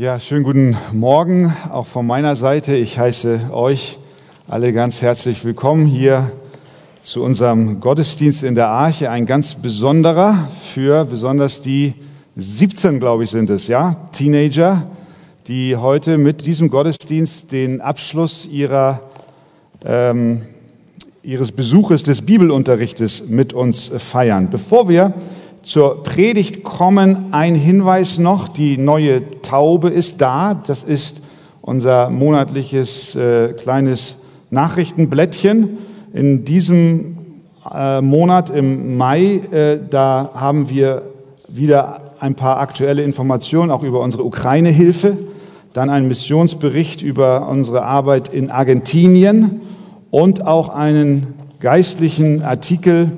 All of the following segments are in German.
Ja, schönen guten Morgen auch von meiner Seite. Ich heiße euch alle ganz herzlich willkommen hier zu unserem Gottesdienst in der Arche. Ein ganz besonderer für besonders die 17, glaube ich, sind es, ja, Teenager, die heute mit diesem Gottesdienst den Abschluss ihrer, ähm, ihres Besuches des Bibelunterrichtes mit uns feiern. Bevor wir zur Predigt kommen, ein Hinweis noch. Die neue Taube ist da. Das ist unser monatliches äh, kleines Nachrichtenblättchen. In diesem äh, Monat im Mai, äh, da haben wir wieder ein paar aktuelle Informationen auch über unsere Ukraine-Hilfe, dann einen Missionsbericht über unsere Arbeit in Argentinien und auch einen geistlichen Artikel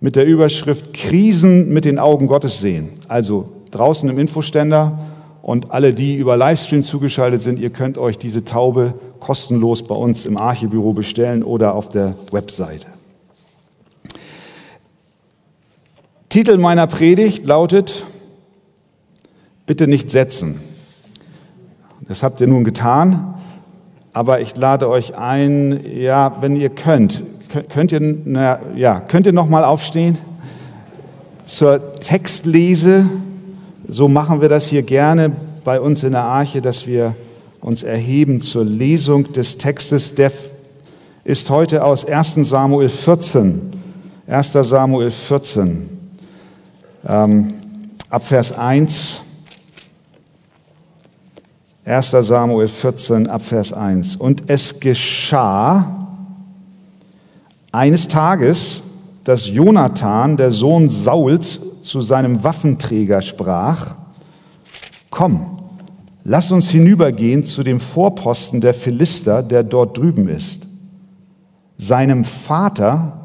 mit der Überschrift Krisen mit den Augen Gottes sehen. Also draußen im Infoständer und alle, die über Livestream zugeschaltet sind, ihr könnt euch diese Taube kostenlos bei uns im Archibüro bestellen oder auf der Webseite. Titel meiner Predigt lautet Bitte nicht setzen. Das habt ihr nun getan, aber ich lade euch ein, ja, wenn ihr könnt, Könnt ihr, na, ja, könnt ihr noch mal aufstehen? Zur Textlese, so machen wir das hier gerne bei uns in der Arche, dass wir uns erheben zur Lesung des Textes. Der ist heute aus 1 Samuel 14. 1 Samuel 14. Ähm, ab Vers 1. 1 Samuel 14, ab Vers 1. Und es geschah, eines Tages, dass Jonathan, der Sohn Sauls, zu seinem Waffenträger sprach, Komm, lass uns hinübergehen zu dem Vorposten der Philister, der dort drüben ist. Seinem Vater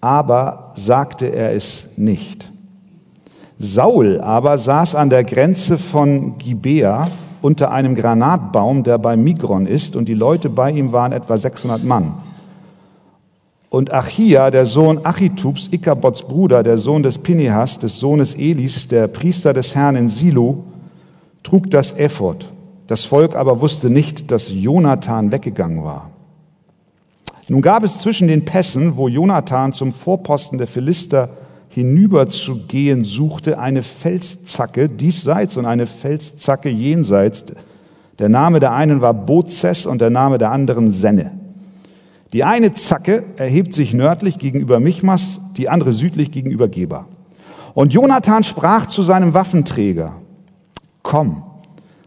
aber sagte er es nicht. Saul aber saß an der Grenze von Gibea unter einem Granatbaum, der bei Migron ist, und die Leute bei ihm waren etwa 600 Mann. Und Achia, der Sohn Achitubs, Ikabots Bruder, der Sohn des Pinehas, des Sohnes Elis, der Priester des Herrn in Silo, trug das Ephod. Das Volk aber wusste nicht, dass Jonathan weggegangen war. Nun gab es zwischen den Pässen, wo Jonathan zum Vorposten der Philister hinüberzugehen suchte, eine Felszacke diesseits und eine Felszacke jenseits. Der Name der einen war Bozes und der Name der anderen Senne. Die eine Zacke erhebt sich nördlich gegenüber Michmas, die andere südlich gegenüber Geba. Und Jonathan sprach zu seinem Waffenträger, komm,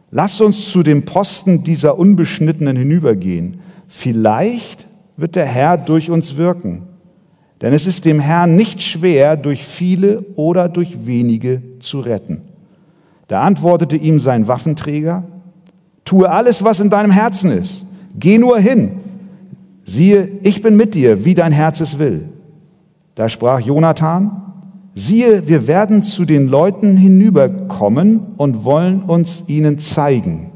lass uns zu dem Posten dieser Unbeschnittenen hinübergehen. Vielleicht wird der Herr durch uns wirken. Denn es ist dem Herrn nicht schwer, durch viele oder durch wenige zu retten. Da antwortete ihm sein Waffenträger, tue alles, was in deinem Herzen ist. Geh nur hin siehe, ich bin mit dir, wie dein Herz es will. Da sprach Jonathan, siehe, wir werden zu den Leuten hinüberkommen und wollen uns ihnen zeigen.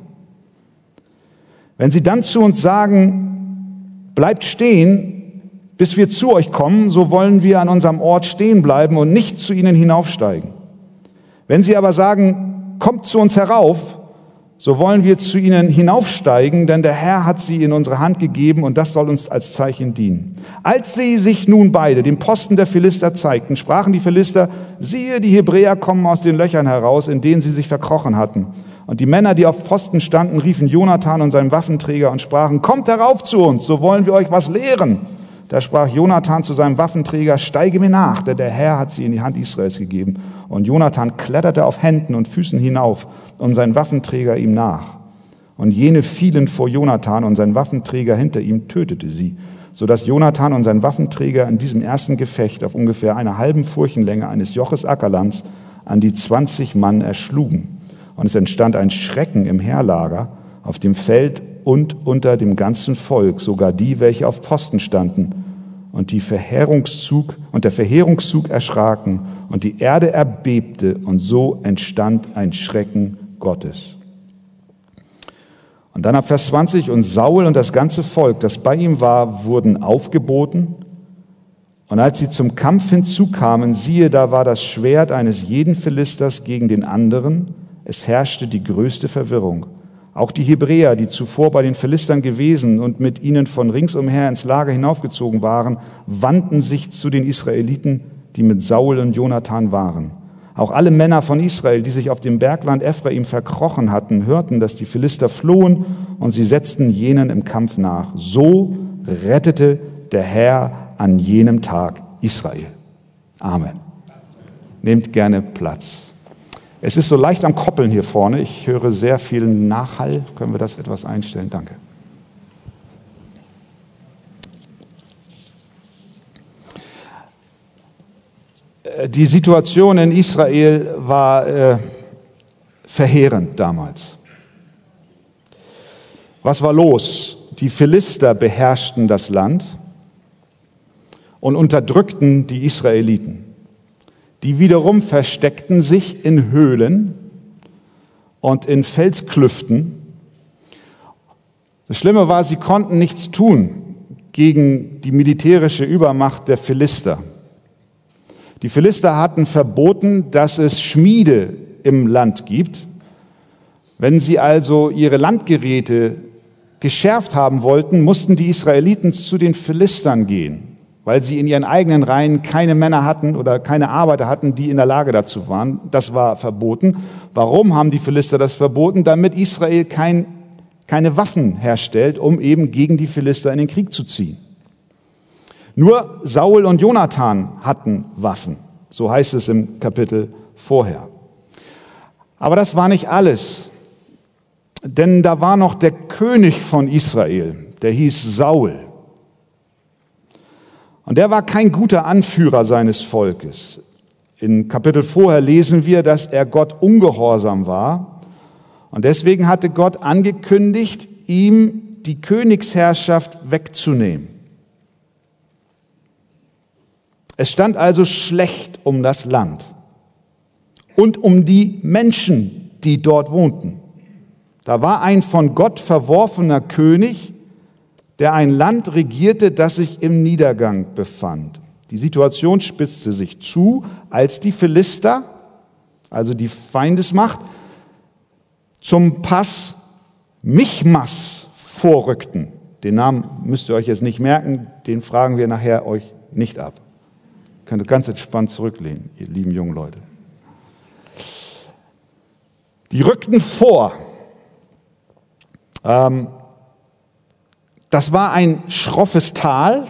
Wenn sie dann zu uns sagen, bleibt stehen, bis wir zu euch kommen, so wollen wir an unserem Ort stehen bleiben und nicht zu ihnen hinaufsteigen. Wenn sie aber sagen, kommt zu uns herauf, so wollen wir zu ihnen hinaufsteigen, denn der Herr hat sie in unsere Hand gegeben und das soll uns als Zeichen dienen. Als sie sich nun beide dem Posten der Philister zeigten, sprachen die Philister, siehe, die Hebräer kommen aus den Löchern heraus, in denen sie sich verkrochen hatten. Und die Männer, die auf Posten standen, riefen Jonathan und seinen Waffenträger und sprachen, kommt herauf zu uns, so wollen wir euch was lehren. Da sprach Jonathan zu seinem Waffenträger, steige mir nach, denn der Herr hat sie in die Hand Israels gegeben. Und Jonathan kletterte auf Händen und Füßen hinauf und sein Waffenträger ihm nach. Und jene fielen vor Jonathan und sein Waffenträger hinter ihm tötete sie, so dass Jonathan und sein Waffenträger in diesem ersten Gefecht auf ungefähr einer halben Furchenlänge eines Joches Ackerlands an die zwanzig Mann erschlugen. Und es entstand ein Schrecken im Heerlager, auf dem Feld und unter dem ganzen Volk, sogar die, welche auf Posten standen. Und die Verheerungszug und der Verheerungszug erschraken und die Erde erbebte und so entstand ein Schrecken Gottes. Und dann ab Vers 20, und Saul und das ganze Volk, das bei ihm war, wurden aufgeboten. Und als sie zum Kampf hinzukamen, siehe, da war das Schwert eines jeden Philisters gegen den anderen. Es herrschte die größte Verwirrung. Auch die Hebräer, die zuvor bei den Philistern gewesen und mit ihnen von ringsumher ins Lager hinaufgezogen waren, wandten sich zu den Israeliten, die mit Saul und Jonathan waren. Auch alle Männer von Israel, die sich auf dem Bergland Ephraim verkrochen hatten, hörten, dass die Philister flohen und sie setzten jenen im Kampf nach. So rettete der Herr an jenem Tag Israel. Amen. Nehmt gerne Platz. Es ist so leicht am Koppeln hier vorne. Ich höre sehr viel Nachhall. Können wir das etwas einstellen? Danke. Äh, die Situation in Israel war äh, verheerend damals. Was war los? Die Philister beherrschten das Land und unterdrückten die Israeliten. Die wiederum versteckten sich in Höhlen und in Felsklüften. Das Schlimme war, sie konnten nichts tun gegen die militärische Übermacht der Philister. Die Philister hatten verboten, dass es Schmiede im Land gibt. Wenn sie also ihre Landgeräte geschärft haben wollten, mussten die Israeliten zu den Philistern gehen weil sie in ihren eigenen Reihen keine Männer hatten oder keine Arbeiter hatten, die in der Lage dazu waren. Das war verboten. Warum haben die Philister das verboten? Damit Israel kein, keine Waffen herstellt, um eben gegen die Philister in den Krieg zu ziehen. Nur Saul und Jonathan hatten Waffen. So heißt es im Kapitel vorher. Aber das war nicht alles. Denn da war noch der König von Israel, der hieß Saul. Und der war kein guter Anführer seines Volkes. In Kapitel vorher lesen wir, dass er Gott ungehorsam war. Und deswegen hatte Gott angekündigt, ihm die Königsherrschaft wegzunehmen. Es stand also schlecht um das Land und um die Menschen, die dort wohnten. Da war ein von Gott verworfener König, der ein Land regierte, das sich im Niedergang befand. Die Situation spitzte sich zu, als die Philister, also die Feindesmacht, zum Pass Michmas vorrückten. Den Namen müsst ihr euch jetzt nicht merken, den fragen wir nachher euch nicht ab. Ihr könnt ganz entspannt zurücklehnen, ihr lieben jungen Leute. Die rückten vor. Ähm, das war ein schroffes Tal.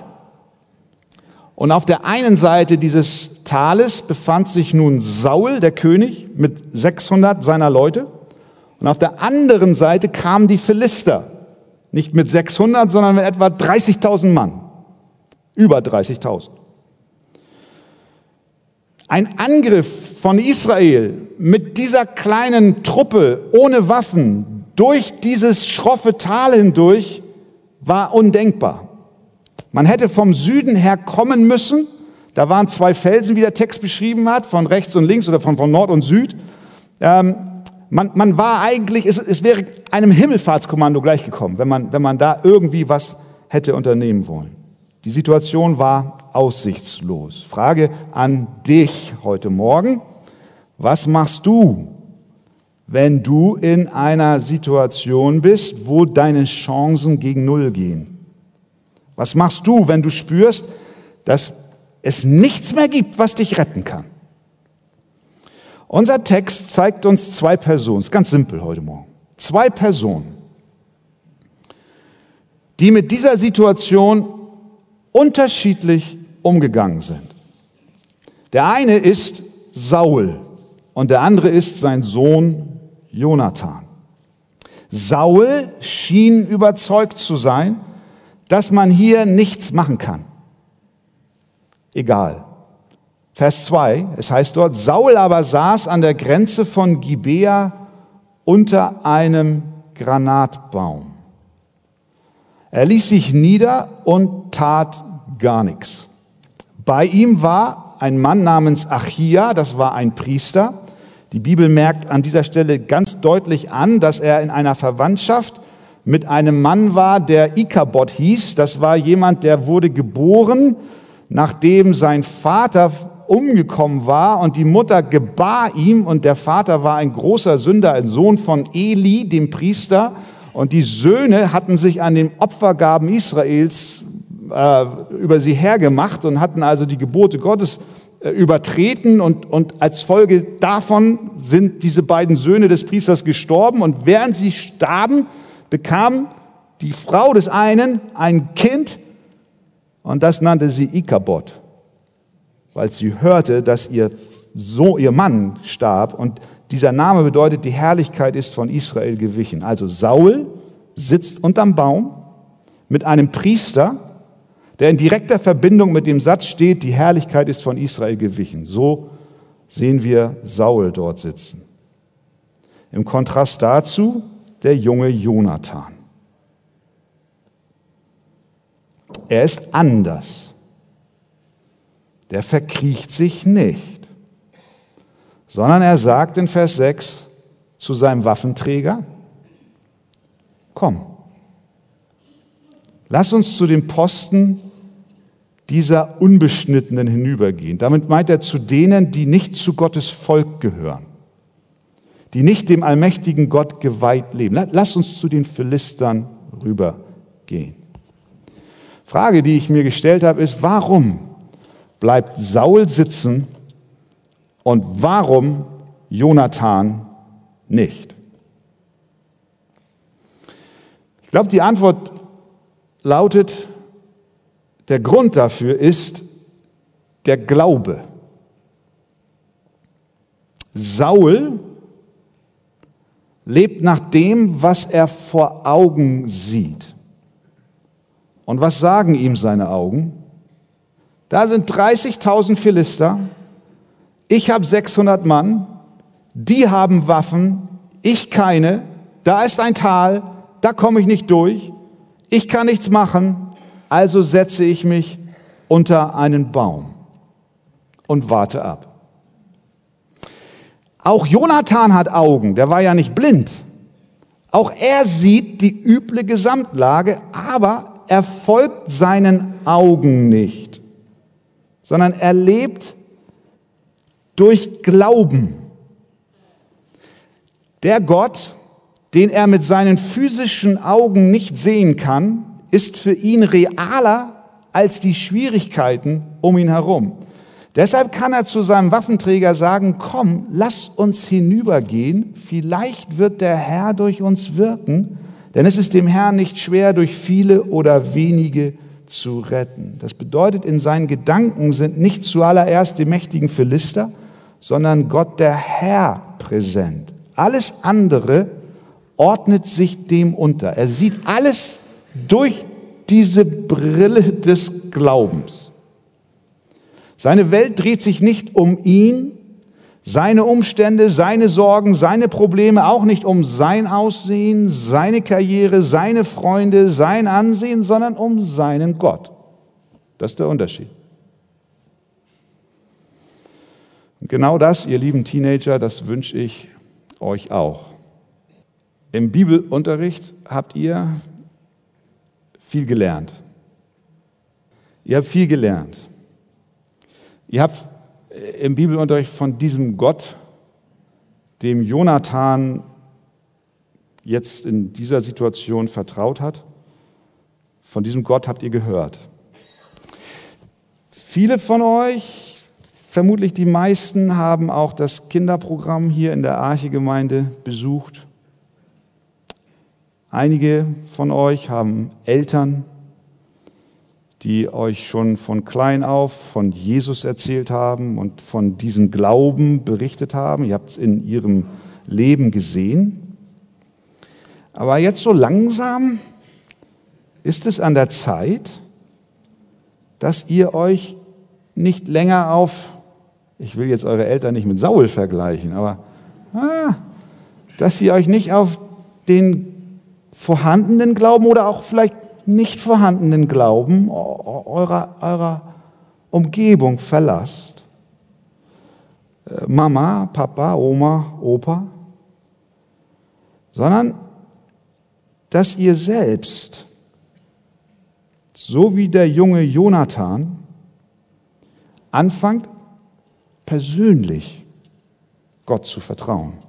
Und auf der einen Seite dieses Tales befand sich nun Saul, der König, mit 600 seiner Leute. Und auf der anderen Seite kamen die Philister. Nicht mit 600, sondern mit etwa 30.000 Mann. Über 30.000. Ein Angriff von Israel mit dieser kleinen Truppe ohne Waffen durch dieses schroffe Tal hindurch war undenkbar. Man hätte vom Süden her kommen müssen. Da waren zwei Felsen, wie der Text beschrieben hat, von rechts und links oder von, von Nord und Süd. Ähm, man, man war eigentlich, es, es wäre einem Himmelfahrtskommando gleichgekommen, wenn man, wenn man da irgendwie was hätte unternehmen wollen. Die Situation war aussichtslos. Frage an dich heute Morgen. Was machst du, wenn du in einer Situation bist, wo deine Chancen gegen Null gehen? Was machst du, wenn du spürst, dass es nichts mehr gibt, was dich retten kann? Unser Text zeigt uns zwei Personen, ist ganz simpel heute Morgen. Zwei Personen, die mit dieser Situation unterschiedlich umgegangen sind. Der eine ist Saul und der andere ist sein Sohn Jonathan. Saul schien überzeugt zu sein, dass man hier nichts machen kann. Egal. Vers 2, es heißt dort, Saul aber saß an der Grenze von Gibea unter einem Granatbaum. Er ließ sich nieder und tat gar nichts. Bei ihm war ein Mann namens Achia, das war ein Priester, die Bibel merkt an dieser Stelle ganz deutlich an, dass er in einer Verwandtschaft mit einem Mann war, der Ikabod hieß. Das war jemand, der wurde geboren, nachdem sein Vater umgekommen war und die Mutter gebar ihm und der Vater war ein großer Sünder, ein Sohn von Eli, dem Priester. Und die Söhne hatten sich an den Opfergaben Israels äh, über sie hergemacht und hatten also die Gebote Gottes übertreten und, und als Folge davon sind diese beiden Söhne des Priesters gestorben und während sie starben, bekam die Frau des einen ein Kind und das nannte sie Ikabod, weil sie hörte, dass ihr so ihr Mann starb und dieser Name bedeutet, die Herrlichkeit ist von Israel gewichen. Also Saul sitzt unterm Baum mit einem Priester, der in direkter Verbindung mit dem Satz steht, die Herrlichkeit ist von Israel gewichen. So sehen wir Saul dort sitzen. Im Kontrast dazu der junge Jonathan. Er ist anders. Der verkriecht sich nicht, sondern er sagt in Vers 6 zu seinem Waffenträger, komm, lass uns zu dem Posten dieser Unbeschnittenen hinübergehen. Damit meint er zu denen, die nicht zu Gottes Volk gehören, die nicht dem allmächtigen Gott geweiht leben. Lass uns zu den Philistern rübergehen. Frage, die ich mir gestellt habe, ist, warum bleibt Saul sitzen und warum Jonathan nicht? Ich glaube, die Antwort lautet, der Grund dafür ist der Glaube. Saul lebt nach dem, was er vor Augen sieht. Und was sagen ihm seine Augen? Da sind 30.000 Philister, ich habe 600 Mann, die haben Waffen, ich keine, da ist ein Tal, da komme ich nicht durch, ich kann nichts machen, also setze ich mich unter einen Baum und warte ab. Auch Jonathan hat Augen, der war ja nicht blind. Auch er sieht die üble Gesamtlage, aber er folgt seinen Augen nicht, sondern er lebt durch Glauben. Der Gott, den er mit seinen physischen Augen nicht sehen kann, ist für ihn realer als die Schwierigkeiten um ihn herum. Deshalb kann er zu seinem Waffenträger sagen, komm, lass uns hinübergehen, vielleicht wird der Herr durch uns wirken, denn es ist dem Herrn nicht schwer, durch viele oder wenige zu retten. Das bedeutet, in seinen Gedanken sind nicht zuallererst die mächtigen Philister, sondern Gott der Herr präsent. Alles andere ordnet sich dem unter. Er sieht alles durch diese Brille des Glaubens. Seine Welt dreht sich nicht um ihn, seine Umstände, seine Sorgen, seine Probleme, auch nicht um sein Aussehen, seine Karriere, seine Freunde, sein Ansehen, sondern um seinen Gott. Das ist der Unterschied. Und genau das, ihr lieben Teenager, das wünsche ich euch auch. Im Bibelunterricht habt ihr viel gelernt. Ihr habt viel gelernt. Ihr habt im Bibelunterricht von diesem Gott, dem Jonathan jetzt in dieser Situation vertraut hat, von diesem Gott habt ihr gehört. Viele von euch, vermutlich die meisten, haben auch das Kinderprogramm hier in der Arche-Gemeinde besucht. Einige von euch haben Eltern, die euch schon von klein auf von Jesus erzählt haben und von diesem Glauben berichtet haben. Ihr habt es in ihrem Leben gesehen. Aber jetzt so langsam ist es an der Zeit, dass ihr euch nicht länger auf, ich will jetzt eure Eltern nicht mit Saul vergleichen, aber ah, dass ihr euch nicht auf den vorhandenen Glauben oder auch vielleicht nicht vorhandenen Glauben eurer, eurer Umgebung verlasst. Äh, Mama, Papa, Oma, Opa, sondern dass ihr selbst, so wie der junge Jonathan, anfangt, persönlich Gott zu vertrauen.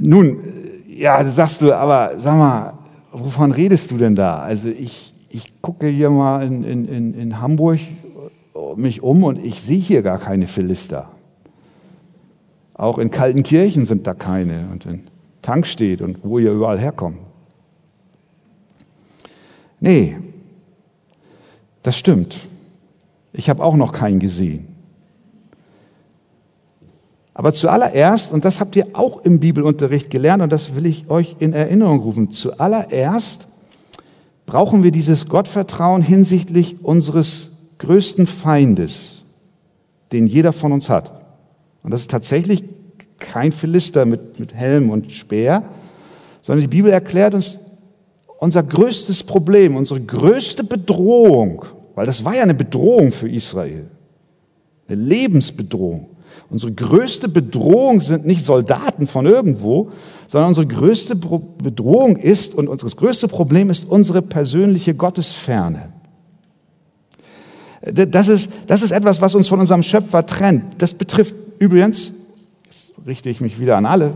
Nun, ja, sagst du, aber sag mal, wovon redest du denn da? Also ich, ich gucke hier mal in, in, in Hamburg mich um und ich sehe hier gar keine Philister. Auch in Kaltenkirchen sind da keine und in Tankstedt und wo ihr überall herkommt. Nee, das stimmt. Ich habe auch noch keinen gesehen. Aber zuallererst, und das habt ihr auch im Bibelunterricht gelernt, und das will ich euch in Erinnerung rufen, zuallererst brauchen wir dieses Gottvertrauen hinsichtlich unseres größten Feindes, den jeder von uns hat. Und das ist tatsächlich kein Philister mit, mit Helm und Speer, sondern die Bibel erklärt uns unser größtes Problem, unsere größte Bedrohung, weil das war ja eine Bedrohung für Israel, eine Lebensbedrohung. Unsere größte Bedrohung sind nicht Soldaten von irgendwo, sondern unsere größte Bedrohung ist und unser größtes Problem ist unsere persönliche Gottesferne. Das ist, das ist etwas, was uns von unserem Schöpfer trennt. Das betrifft übrigens, jetzt richte ich mich wieder an alle,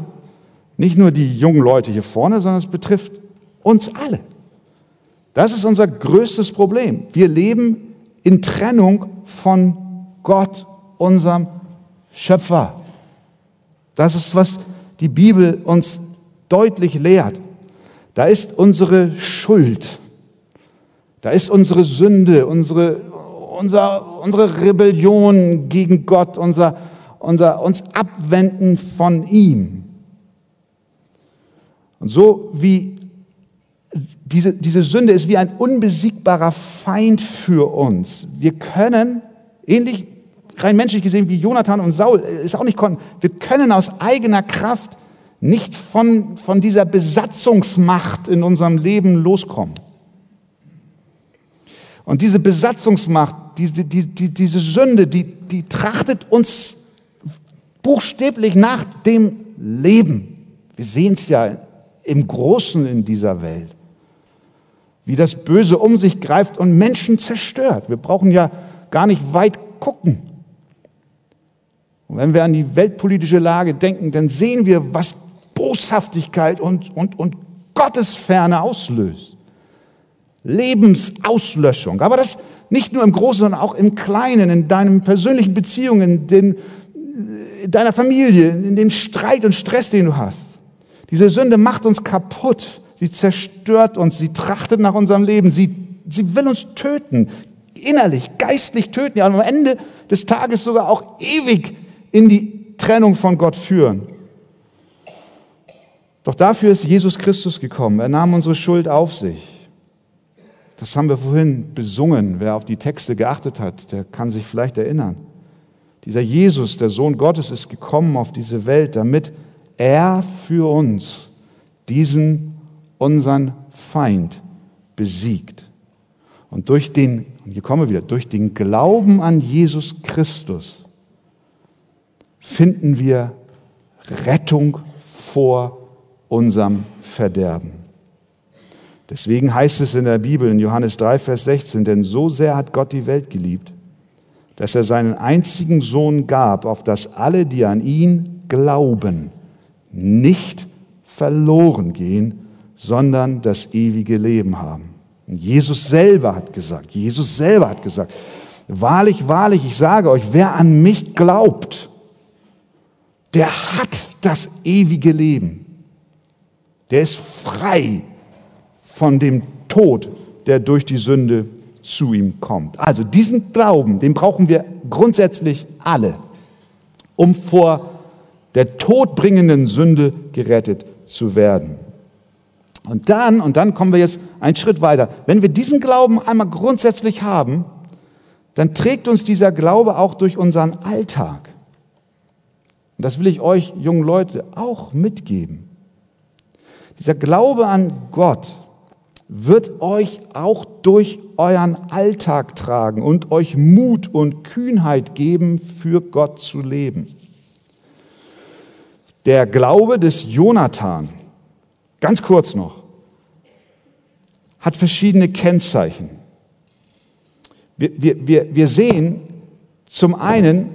nicht nur die jungen Leute hier vorne, sondern es betrifft uns alle. Das ist unser größtes Problem. Wir leben in Trennung von Gott, unserem Schöpfer. Das ist, was die Bibel uns deutlich lehrt. Da ist unsere Schuld. Da ist unsere Sünde, unsere, unser, unsere Rebellion gegen Gott, unser, unser uns abwenden von ihm. Und so wie diese, diese Sünde ist wie ein unbesiegbarer Feind für uns. Wir können, ähnlich rein menschlich gesehen wie Jonathan und Saul, ist auch nicht konnten, wir können aus eigener Kraft nicht von, von dieser Besatzungsmacht in unserem Leben loskommen. Und diese Besatzungsmacht, diese, die, die, diese Sünde, die, die trachtet uns buchstäblich nach dem Leben. Wir sehen es ja im Großen in dieser Welt, wie das Böse um sich greift und Menschen zerstört. Wir brauchen ja gar nicht weit gucken. Und wenn wir an die weltpolitische Lage denken, dann sehen wir, was Boshaftigkeit und, und, und Gottesferne auslöst. Lebensauslöschung. Aber das nicht nur im Großen, sondern auch im Kleinen, in deinen persönlichen Beziehungen, in, in deiner Familie, in dem Streit und Stress, den du hast. Diese Sünde macht uns kaputt. Sie zerstört uns. Sie trachtet nach unserem Leben. Sie, sie will uns töten. Innerlich, geistlich töten. Ja, und am Ende des Tages sogar auch ewig in die Trennung von Gott führen. Doch dafür ist Jesus Christus gekommen. Er nahm unsere Schuld auf sich. Das haben wir vorhin besungen. Wer auf die Texte geachtet hat, der kann sich vielleicht erinnern. Dieser Jesus, der Sohn Gottes, ist gekommen auf diese Welt, damit er für uns diesen unseren Feind besiegt. Und durch den, und hier kommen wir wieder, durch den Glauben an Jesus Christus finden wir Rettung vor unserem Verderben. Deswegen heißt es in der Bibel in Johannes 3, Vers 16, denn so sehr hat Gott die Welt geliebt, dass er seinen einzigen Sohn gab, auf dass alle, die an ihn glauben, nicht verloren gehen, sondern das ewige Leben haben. Und Jesus selber hat gesagt, Jesus selber hat gesagt, wahrlich, wahrlich, ich sage euch, wer an mich glaubt, der hat das ewige Leben. Der ist frei von dem Tod, der durch die Sünde zu ihm kommt. Also diesen Glauben, den brauchen wir grundsätzlich alle, um vor der todbringenden Sünde gerettet zu werden. Und dann, und dann kommen wir jetzt einen Schritt weiter. Wenn wir diesen Glauben einmal grundsätzlich haben, dann trägt uns dieser Glaube auch durch unseren Alltag. Und das will ich euch jungen Leute auch mitgeben. Dieser Glaube an Gott wird euch auch durch euren Alltag tragen und euch Mut und Kühnheit geben, für Gott zu leben. Der Glaube des Jonathan, ganz kurz noch, hat verschiedene Kennzeichen. Wir, wir, wir, wir sehen zum einen,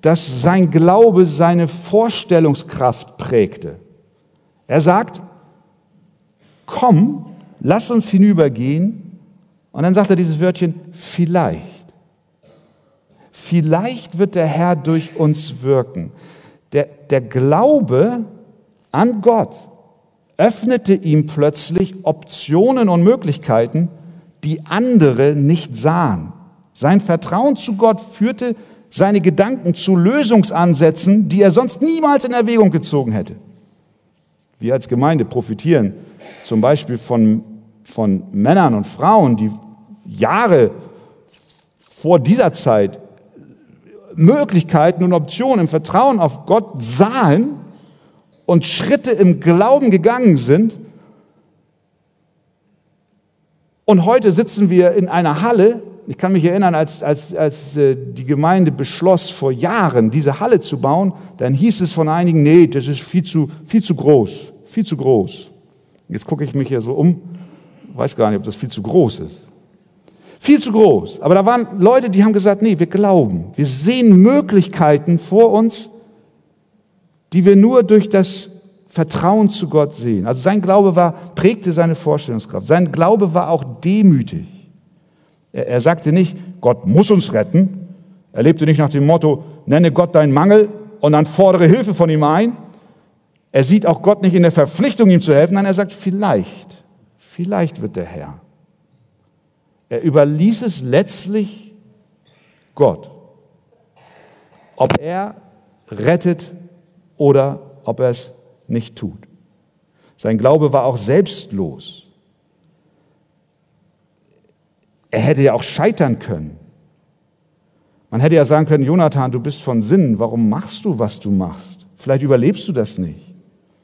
dass sein Glaube seine Vorstellungskraft prägte. Er sagt, komm, lass uns hinübergehen. Und dann sagt er dieses Wörtchen, vielleicht. Vielleicht wird der Herr durch uns wirken. Der, der Glaube an Gott öffnete ihm plötzlich Optionen und Möglichkeiten, die andere nicht sahen. Sein Vertrauen zu Gott führte seine Gedanken zu Lösungsansätzen, die er sonst niemals in Erwägung gezogen hätte. Wir als Gemeinde profitieren zum Beispiel von, von Männern und Frauen, die Jahre vor dieser Zeit Möglichkeiten und Optionen im Vertrauen auf Gott sahen und Schritte im Glauben gegangen sind. Und heute sitzen wir in einer Halle. Ich kann mich erinnern, als, als, als äh, die Gemeinde beschloss, vor Jahren diese Halle zu bauen, dann hieß es von einigen, nee, das ist viel zu, viel zu groß, viel zu groß. Jetzt gucke ich mich hier so um, weiß gar nicht, ob das viel zu groß ist. Viel zu groß. Aber da waren Leute, die haben gesagt, nee, wir glauben. Wir sehen Möglichkeiten vor uns, die wir nur durch das Vertrauen zu Gott sehen. Also sein Glaube war, prägte seine Vorstellungskraft. Sein Glaube war auch demütig. Er, er sagte nicht, Gott muss uns retten. Er lebte nicht nach dem Motto, nenne Gott deinen Mangel und dann fordere Hilfe von ihm ein. Er sieht auch Gott nicht in der Verpflichtung, ihm zu helfen. Nein, er sagt, vielleicht, vielleicht wird der Herr. Er überließ es letztlich Gott, ob er rettet oder ob er es nicht tut. Sein Glaube war auch selbstlos. Er hätte ja auch scheitern können. Man hätte ja sagen können, Jonathan, du bist von Sinnen, warum machst du, was du machst? Vielleicht überlebst du das nicht.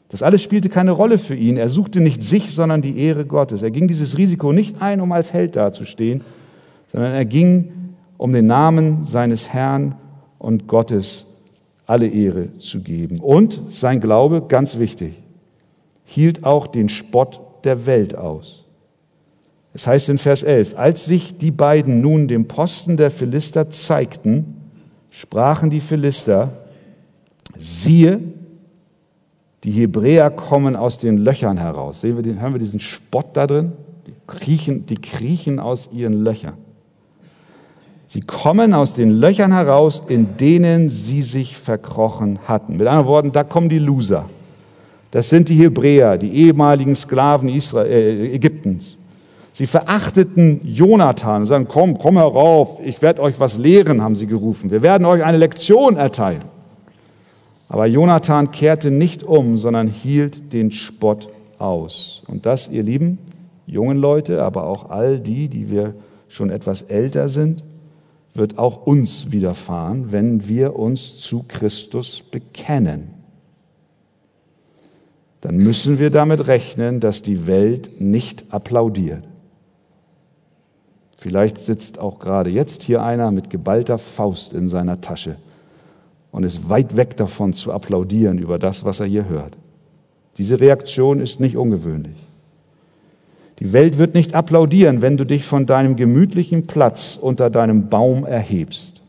Das alles spielte keine Rolle für ihn. Er suchte nicht sich, sondern die Ehre Gottes. Er ging dieses Risiko nicht ein, um als Held dazustehen, sondern er ging, um den Namen seines Herrn und Gottes alle Ehre zu geben. Und sein Glaube, ganz wichtig, hielt auch den Spott der Welt aus. Es heißt in Vers 11, als sich die beiden nun dem Posten der Philister zeigten, sprachen die Philister, siehe, die Hebräer kommen aus den Löchern heraus. Sehen wir den, hören wir diesen Spott da drin? Die kriechen, die kriechen aus ihren Löchern. Sie kommen aus den Löchern heraus, in denen sie sich verkrochen hatten. Mit anderen Worten, da kommen die Loser. Das sind die Hebräer, die ehemaligen Sklaven Israel, äh, Ägyptens. Sie verachteten Jonathan und sagen, komm, komm herauf, ich werde euch was lehren, haben sie gerufen. Wir werden euch eine Lektion erteilen. Aber Jonathan kehrte nicht um, sondern hielt den Spott aus. Und das, ihr lieben jungen Leute, aber auch all die, die wir schon etwas älter sind, wird auch uns widerfahren, wenn wir uns zu Christus bekennen. Dann müssen wir damit rechnen, dass die Welt nicht applaudiert. Vielleicht sitzt auch gerade jetzt hier einer mit geballter Faust in seiner Tasche und ist weit weg davon zu applaudieren über das, was er hier hört. Diese Reaktion ist nicht ungewöhnlich. Die Welt wird nicht applaudieren, wenn du dich von deinem gemütlichen Platz unter deinem Baum erhebst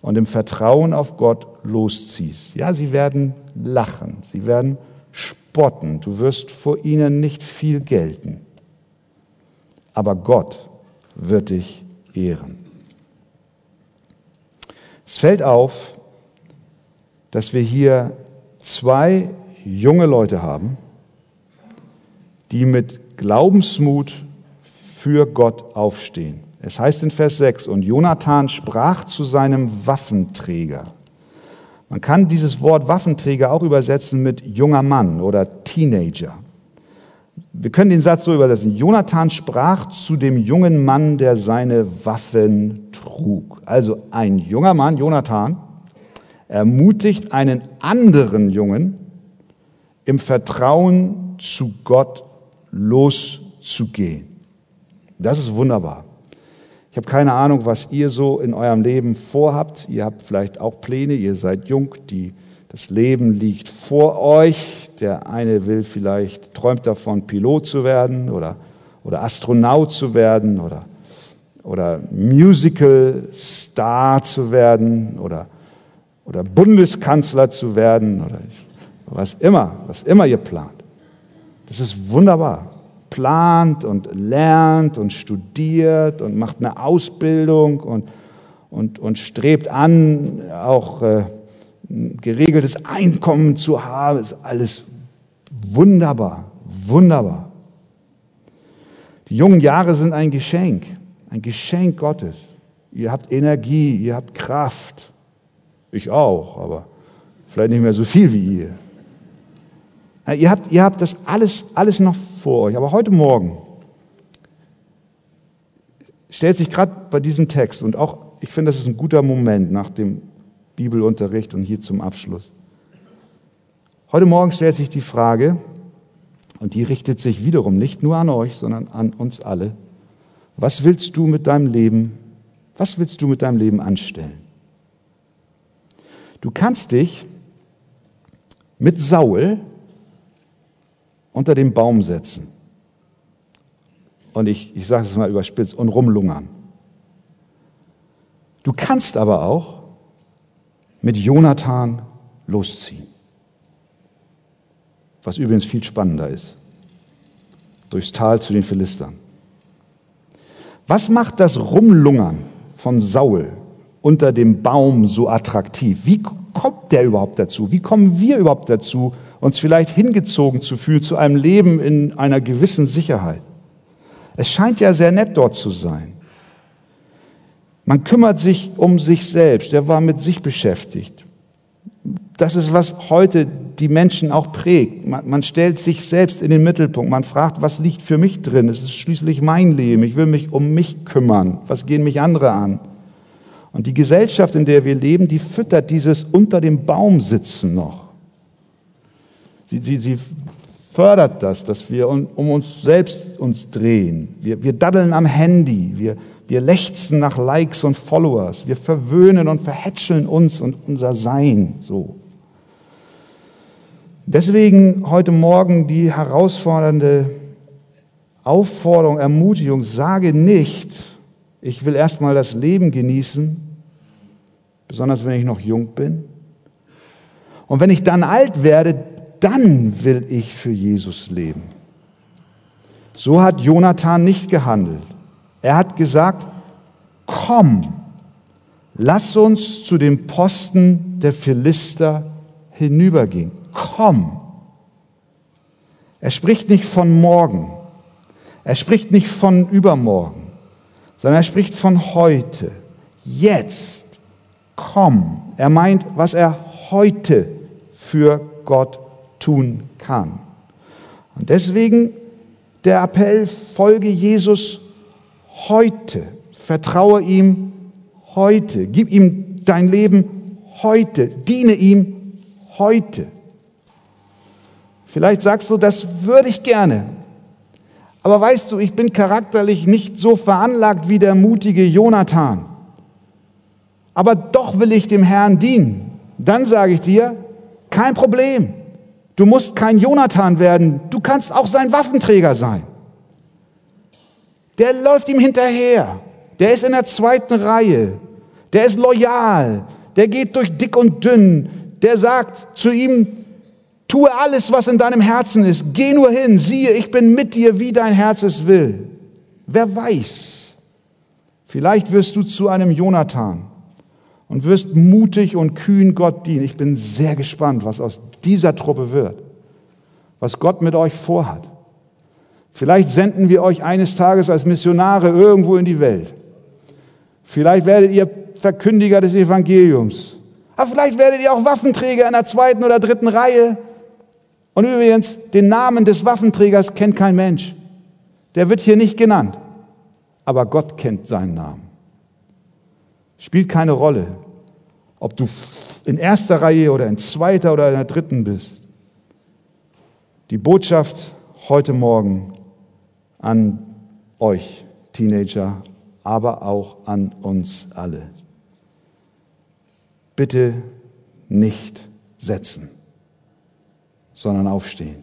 und im Vertrauen auf Gott losziehst. Ja, sie werden lachen, sie werden spotten, du wirst vor ihnen nicht viel gelten. Aber Gott wird dich ehren. Es fällt auf, dass wir hier zwei junge Leute haben, die mit Glaubensmut für Gott aufstehen. Es heißt in Vers 6, und Jonathan sprach zu seinem Waffenträger. Man kann dieses Wort Waffenträger auch übersetzen mit junger Mann oder Teenager. Wir können den Satz so übersetzen. Jonathan sprach zu dem jungen Mann, der seine Waffen trug. Also ein junger Mann, Jonathan, ermutigt einen anderen Jungen im Vertrauen zu Gott loszugehen. Das ist wunderbar. Ich habe keine Ahnung, was ihr so in eurem Leben vorhabt. Ihr habt vielleicht auch Pläne, ihr seid jung, die, das Leben liegt vor euch. Der eine will vielleicht, träumt davon, Pilot zu werden oder, oder Astronaut zu werden oder, oder Musical-Star zu werden oder, oder Bundeskanzler zu werden oder was immer, was immer ihr plant. Das ist wunderbar. Plant und lernt und studiert und macht eine Ausbildung und, und, und strebt an, auch äh, ein geregeltes Einkommen zu haben. Ist alles wunderbar, wunderbar. Die jungen Jahre sind ein Geschenk, ein Geschenk Gottes. Ihr habt Energie, ihr habt Kraft. Ich auch, aber vielleicht nicht mehr so viel wie ihr. Ihr habt, ihr habt das alles, alles noch vor euch. Aber heute Morgen stellt sich gerade bei diesem Text und auch, ich finde, das ist ein guter Moment nach dem Bibelunterricht und hier zum Abschluss. Heute Morgen stellt sich die Frage, und die richtet sich wiederum nicht nur an euch, sondern an uns alle. Was willst du mit deinem Leben, was willst du mit deinem Leben anstellen? Du kannst dich mit Saul unter den Baum setzen. Und ich, ich sage es mal überspitzt, und rumlungern. Du kannst aber auch mit Jonathan losziehen. Was übrigens viel spannender ist. Durchs Tal zu den Philistern. Was macht das Rumlungern von Saul unter dem Baum so attraktiv? Wie kommt der überhaupt dazu? Wie kommen wir überhaupt dazu, uns vielleicht hingezogen zu fühlen zu einem Leben in einer gewissen Sicherheit. Es scheint ja sehr nett dort zu sein. Man kümmert sich um sich selbst. Er war mit sich beschäftigt. Das ist, was heute die Menschen auch prägt. Man, man, stellt sich selbst in den Mittelpunkt. Man fragt, was liegt für mich drin? Es ist schließlich mein Leben. Ich will mich um mich kümmern. Was gehen mich andere an? Und die Gesellschaft, in der wir leben, die füttert dieses unter dem Baum sitzen noch. Sie, sie, sie fördert das, dass wir um, um uns selbst uns drehen. Wir, wir daddeln am Handy, wir, wir lechzen nach Likes und Followers, wir verwöhnen und verhätscheln uns und unser Sein so. Deswegen heute Morgen die herausfordernde Aufforderung, Ermutigung, sage nicht, ich will erstmal das Leben genießen, besonders wenn ich noch jung bin. Und wenn ich dann alt werde, dann will ich für Jesus leben. So hat Jonathan nicht gehandelt. Er hat gesagt, komm, lass uns zu dem Posten der Philister hinübergehen. Komm. Er spricht nicht von morgen. Er spricht nicht von übermorgen, sondern er spricht von heute. Jetzt. Komm. Er meint, was er heute für Gott tun kann. Und deswegen der Appell, folge Jesus heute, vertraue ihm heute, gib ihm dein Leben heute, diene ihm heute. Vielleicht sagst du, das würde ich gerne. Aber weißt du, ich bin charakterlich nicht so veranlagt wie der mutige Jonathan. Aber doch will ich dem Herrn dienen. Dann sage ich dir, kein Problem. Du musst kein Jonathan werden, du kannst auch sein Waffenträger sein. Der läuft ihm hinterher, der ist in der zweiten Reihe, der ist loyal, der geht durch dick und dünn, der sagt zu ihm, tue alles, was in deinem Herzen ist, geh nur hin, siehe, ich bin mit dir, wie dein Herz es will. Wer weiß, vielleicht wirst du zu einem Jonathan und wirst mutig und kühn Gott dienen. Ich bin sehr gespannt, was aus dieser Truppe wird, was Gott mit euch vorhat. Vielleicht senden wir euch eines Tages als Missionare irgendwo in die Welt. Vielleicht werdet ihr Verkündiger des Evangeliums. Aber vielleicht werdet ihr auch Waffenträger in der zweiten oder dritten Reihe. Und übrigens, den Namen des Waffenträgers kennt kein Mensch. Der wird hier nicht genannt. Aber Gott kennt seinen Namen. Spielt keine Rolle, ob du in erster Reihe oder in zweiter oder in der dritten bist. Die Botschaft heute Morgen an euch, Teenager, aber auch an uns alle. Bitte nicht setzen, sondern aufstehen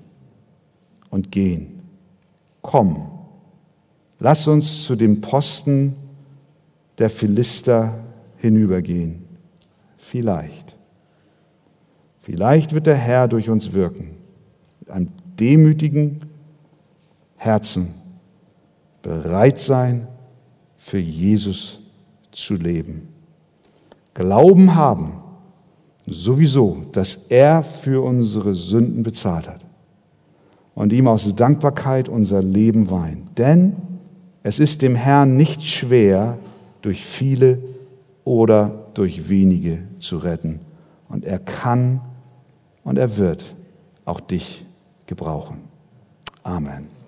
und gehen. Komm, lass uns zu dem Posten der Philister hinübergehen. Vielleicht. Vielleicht wird der Herr durch uns wirken. Mit einem demütigen Herzen bereit sein, für Jesus zu leben. Glauben haben sowieso, dass er für unsere Sünden bezahlt hat und ihm aus Dankbarkeit unser Leben weihen. Denn es ist dem Herrn nicht schwer, durch viele oder durch wenige zu retten. Und er kann und er wird auch dich gebrauchen. Amen.